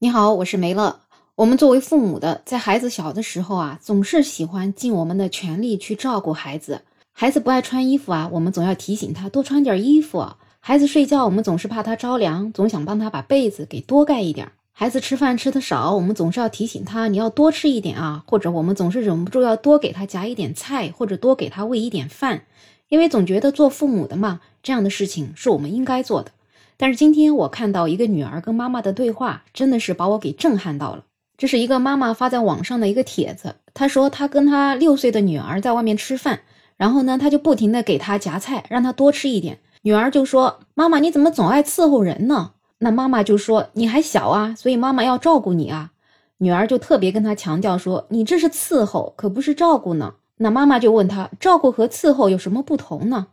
你好，我是梅乐。我们作为父母的，在孩子小的时候啊，总是喜欢尽我们的全力去照顾孩子。孩子不爱穿衣服啊，我们总要提醒他多穿点衣服。孩子睡觉，我们总是怕他着凉，总想帮他把被子给多盖一点。孩子吃饭吃的少，我们总是要提醒他你要多吃一点啊，或者我们总是忍不住要多给他夹一点菜，或者多给他喂一点饭，因为总觉得做父母的嘛，这样的事情是我们应该做的。但是今天我看到一个女儿跟妈妈的对话，真的是把我给震撼到了。这是一个妈妈发在网上的一个帖子，她说她跟她六岁的女儿在外面吃饭，然后呢，她就不停的给她夹菜，让她多吃一点。女儿就说：“妈妈，你怎么总爱伺候人呢？”那妈妈就说：“你还小啊，所以妈妈要照顾你啊。”女儿就特别跟她强调说：“你这是伺候，可不是照顾呢。”那妈妈就问她：“照顾和伺候有什么不同呢？”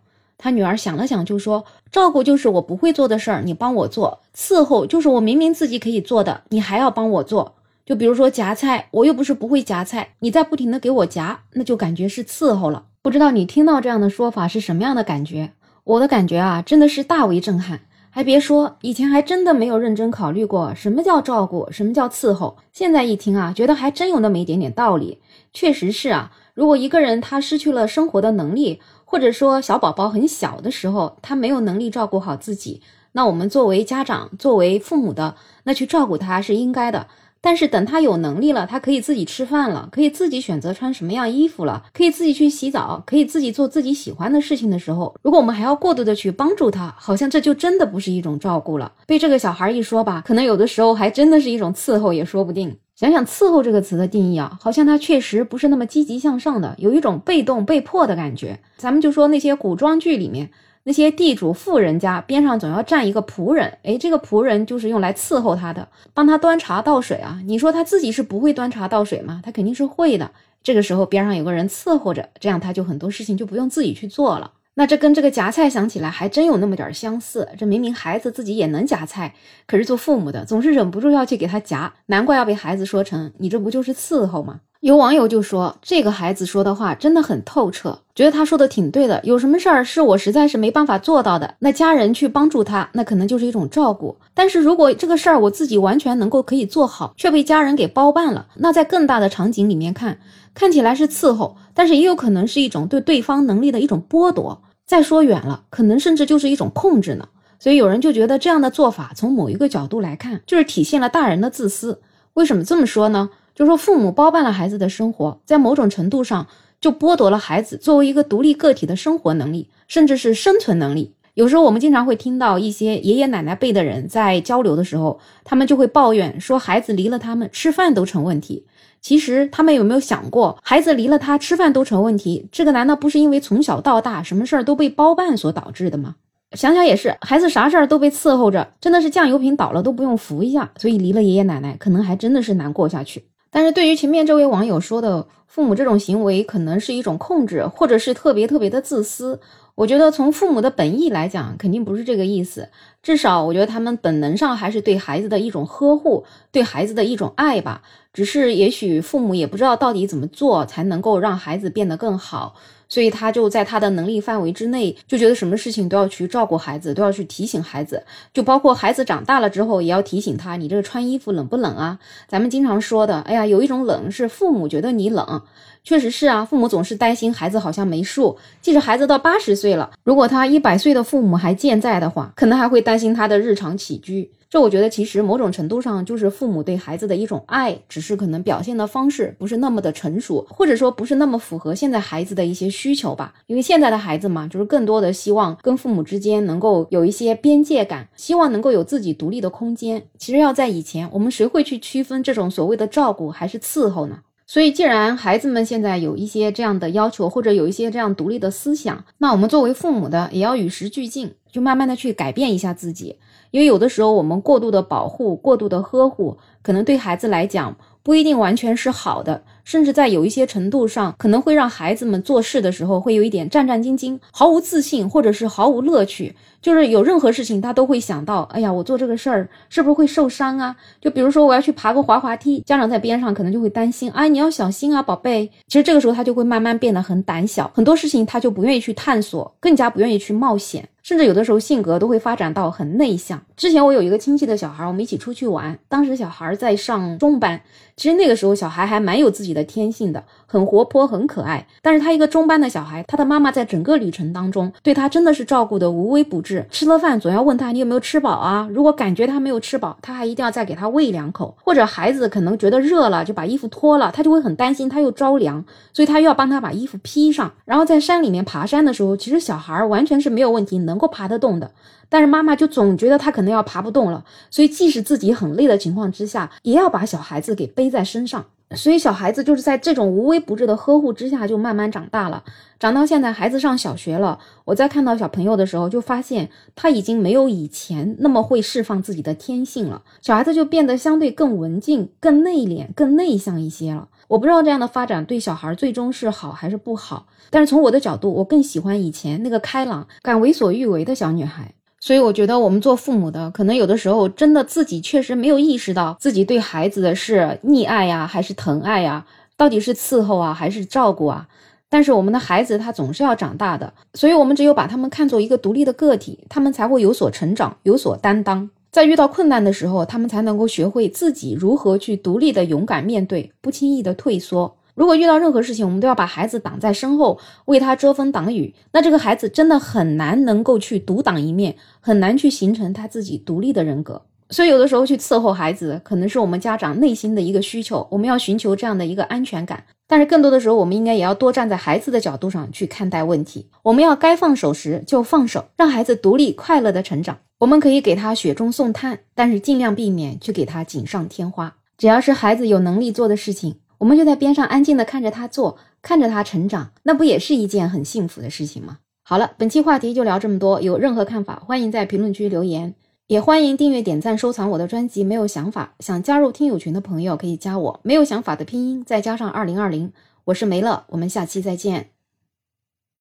他女儿想了想就说：“照顾就是我不会做的事儿，你帮我做；伺候就是我明明自己可以做的，你还要帮我做。”就比如说夹菜，我又不是不会夹菜，你在不停的给我夹，那就感觉是伺候了。不知道你听到这样的说法是什么样的感觉？我的感觉啊，真的是大为震撼。还别说，以前还真的没有认真考虑过什么叫照顾，什么叫伺候。现在一听啊，觉得还真有那么一点点道理。确实是啊，如果一个人他失去了生活的能力，或者说小宝宝很小的时候，他没有能力照顾好自己，那我们作为家长，作为父母的，那去照顾他是应该的。但是等他有能力了，他可以自己吃饭了，可以自己选择穿什么样衣服了，可以自己去洗澡，可以自己做自己喜欢的事情的时候，如果我们还要过度的去帮助他，好像这就真的不是一种照顾了。被这个小孩一说吧，可能有的时候还真的是一种伺候也说不定。想想伺候这个词的定义啊，好像它确实不是那么积极向上的，有一种被动被迫的感觉。咱们就说那些古装剧里面。那些地主富人家边上总要站一个仆人，哎，这个仆人就是用来伺候他的，帮他端茶倒水啊。你说他自己是不会端茶倒水吗？他肯定是会的。这个时候边上有个人伺候着，这样他就很多事情就不用自己去做了。那这跟这个夹菜想起来还真有那么点相似。这明明孩子自己也能夹菜，可是做父母的总是忍不住要去给他夹，难怪要被孩子说成你这不就是伺候吗？有网友就说，这个孩子说的话真的很透彻，觉得他说的挺对的。有什么事儿是我实在是没办法做到的，那家人去帮助他，那可能就是一种照顾。但是如果这个事儿我自己完全能够可以做好，却被家人给包办了，那在更大的场景里面看，看起来是伺候，但是也有可能是一种对对方能力的一种剥夺。再说远了，可能甚至就是一种控制呢。所以有人就觉得这样的做法，从某一个角度来看，就是体现了大人的自私。为什么这么说呢？就说父母包办了孩子的生活，在某种程度上就剥夺了孩子作为一个独立个体的生活能力，甚至是生存能力。有时候我们经常会听到一些爷爷奶奶辈的人在交流的时候，他们就会抱怨说，孩子离了他们吃饭都成问题。其实他们有没有想过，孩子离了他吃饭都成问题，这个难道不是因为从小到大什么事儿都被包办所导致的吗？想想也是，孩子啥事儿都被伺候着，真的是酱油瓶倒了都不用扶一下，所以离了爷爷奶奶，可能还真的是难过下去。但是对于前面这位网友说的父母这种行为，可能是一种控制，或者是特别特别的自私。我觉得从父母的本意来讲，肯定不是这个意思。至少我觉得他们本能上还是对孩子的一种呵护，对孩子的一种爱吧。只是也许父母也不知道到底怎么做才能够让孩子变得更好。所以他就在他的能力范围之内，就觉得什么事情都要去照顾孩子，都要去提醒孩子，就包括孩子长大了之后，也要提醒他，你这个穿衣服冷不冷啊？咱们经常说的，哎呀，有一种冷是父母觉得你冷，确实是啊，父母总是担心孩子好像没数，即使孩子到八十岁了，如果他一百岁的父母还健在的话，可能还会担心他的日常起居。这我觉得其实某种程度上就是父母对孩子的一种爱，只是可能表现的方式不是那么的成熟，或者说不是那么符合现在孩子的一些需求吧。因为现在的孩子嘛，就是更多的希望跟父母之间能够有一些边界感，希望能够有自己独立的空间。其实要在以前，我们谁会去区分这种所谓的照顾还是伺候呢？所以既然孩子们现在有一些这样的要求，或者有一些这样独立的思想，那我们作为父母的也要与时俱进，就慢慢的去改变一下自己。因为有的时候我们过度的保护、过度的呵护，可能对孩子来讲不一定完全是好的，甚至在有一些程度上，可能会让孩子们做事的时候会有一点战战兢兢、毫无自信，或者是毫无乐趣。就是有任何事情，他都会想到，哎呀，我做这个事儿是不是会受伤啊？就比如说我要去爬个滑滑梯，家长在边上可能就会担心，哎，你要小心啊，宝贝。其实这个时候他就会慢慢变得很胆小，很多事情他就不愿意去探索，更加不愿意去冒险。甚至有的时候性格都会发展到很内向。之前我有一个亲戚的小孩，我们一起出去玩，当时小孩在上中班，其实那个时候小孩还蛮有自己的天性的，很活泼，很可爱。但是他一个中班的小孩，他的妈妈在整个旅程当中对他真的是照顾的无微不至，吃了饭总要问他你有没有吃饱啊？如果感觉他没有吃饱，他还一定要再给他喂两口。或者孩子可能觉得热了，就把衣服脱了，他就会很担心他又着凉，所以他又要帮他把衣服披上。然后在山里面爬山的时候，其实小孩完全是没有问题，能够爬得动的。但是妈妈就总觉得他可能要爬不动了，所以即使自己很累的情况之下，也要把小孩子给背在身上。所以小孩子就是在这种无微不至的呵护之下，就慢慢长大了。长到现在，孩子上小学了，我在看到小朋友的时候，就发现他已经没有以前那么会释放自己的天性了。小孩子就变得相对更文静、更内敛、更内向一些了。我不知道这样的发展对小孩最终是好还是不好，但是从我的角度，我更喜欢以前那个开朗、敢为所欲为的小女孩。所以我觉得我们做父母的，可能有的时候真的自己确实没有意识到自己对孩子的是溺爱呀，还是疼爱呀，到底是伺候啊，还是照顾啊？但是我们的孩子他总是要长大的，所以我们只有把他们看作一个独立的个体，他们才会有所成长，有所担当。在遇到困难的时候，他们才能够学会自己如何去独立的勇敢面对，不轻易的退缩。如果遇到任何事情，我们都要把孩子挡在身后，为他遮风挡雨，那这个孩子真的很难能够去独挡一面，很难去形成他自己独立的人格。所以，有的时候去伺候孩子，可能是我们家长内心的一个需求，我们要寻求这样的一个安全感。但是，更多的时候，我们应该也要多站在孩子的角度上去看待问题。我们要该放手时就放手，让孩子独立快乐的成长。我们可以给他雪中送炭，但是尽量避免去给他锦上添花。只要是孩子有能力做的事情。我们就在边上安静的看着他做，看着他成长，那不也是一件很幸福的事情吗？好了，本期话题就聊这么多。有任何看法，欢迎在评论区留言，也欢迎订阅、点赞、收藏我的专辑。没有想法想加入听友群的朋友可以加我，没有想法的拼音再加上二零二零，我是梅乐，我们下期再见。